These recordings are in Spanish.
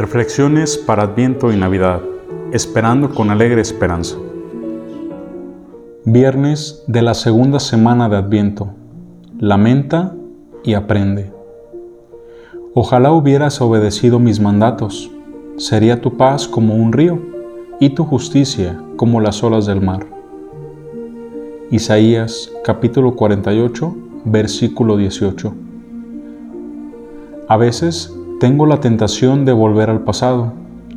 Reflexiones para Adviento y Navidad, esperando con alegre esperanza. Viernes de la segunda semana de Adviento. Lamenta y aprende. Ojalá hubieras obedecido mis mandatos, sería tu paz como un río y tu justicia como las olas del mar. Isaías capítulo 48, versículo 18. A veces tengo la tentación de volver al pasado,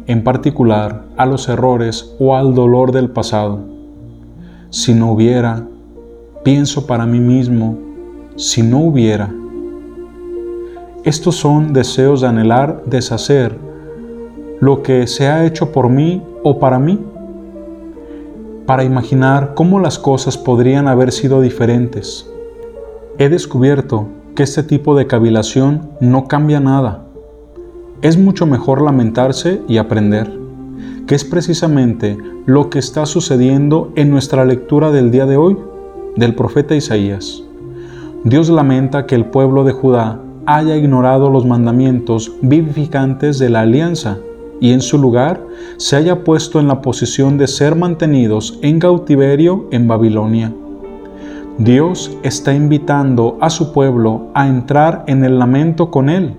en particular a los errores o al dolor del pasado. Si no hubiera, pienso para mí mismo, si no hubiera. Estos son deseos de anhelar deshacer lo que se ha hecho por mí o para mí, para imaginar cómo las cosas podrían haber sido diferentes. He descubierto que este tipo de cavilación no cambia nada es mucho mejor lamentarse y aprender, que es precisamente lo que está sucediendo en nuestra lectura del día de hoy del profeta Isaías. Dios lamenta que el pueblo de Judá haya ignorado los mandamientos vivificantes de la alianza y en su lugar se haya puesto en la posición de ser mantenidos en cautiverio en Babilonia. Dios está invitando a su pueblo a entrar en el lamento con él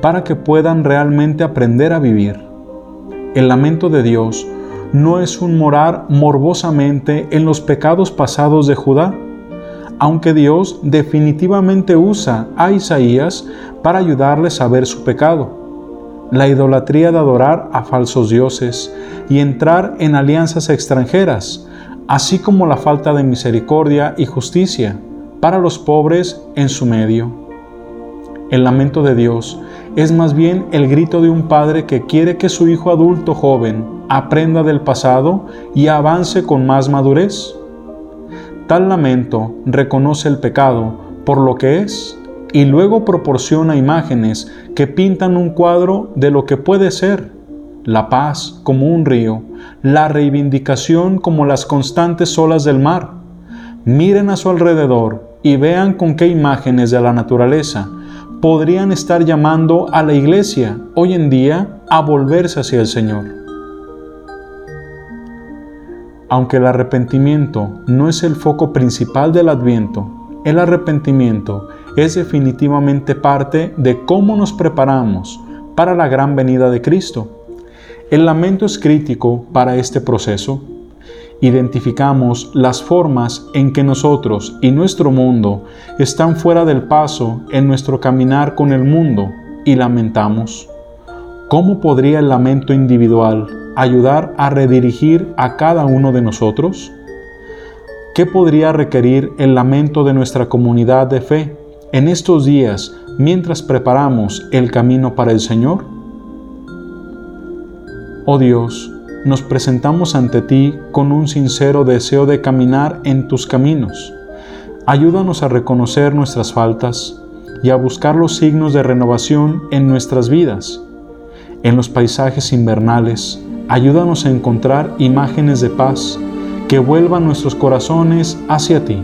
para que puedan realmente aprender a vivir. El lamento de Dios no es un morar morbosamente en los pecados pasados de Judá, aunque Dios definitivamente usa a Isaías para ayudarles a ver su pecado, la idolatría de adorar a falsos dioses y entrar en alianzas extranjeras, así como la falta de misericordia y justicia para los pobres en su medio. El lamento de Dios es más bien el grito de un padre que quiere que su hijo adulto joven aprenda del pasado y avance con más madurez. Tal lamento reconoce el pecado por lo que es y luego proporciona imágenes que pintan un cuadro de lo que puede ser, la paz como un río, la reivindicación como las constantes olas del mar. Miren a su alrededor y vean con qué imágenes de la naturaleza podrían estar llamando a la iglesia hoy en día a volverse hacia el Señor. Aunque el arrepentimiento no es el foco principal del adviento, el arrepentimiento es definitivamente parte de cómo nos preparamos para la gran venida de Cristo. El lamento es crítico para este proceso identificamos las formas en que nosotros y nuestro mundo están fuera del paso en nuestro caminar con el mundo y lamentamos. ¿Cómo podría el lamento individual ayudar a redirigir a cada uno de nosotros? ¿Qué podría requerir el lamento de nuestra comunidad de fe en estos días mientras preparamos el camino para el Señor? Oh Dios, nos presentamos ante ti con un sincero deseo de caminar en tus caminos. Ayúdanos a reconocer nuestras faltas y a buscar los signos de renovación en nuestras vidas. En los paisajes invernales, ayúdanos a encontrar imágenes de paz que vuelvan nuestros corazones hacia ti.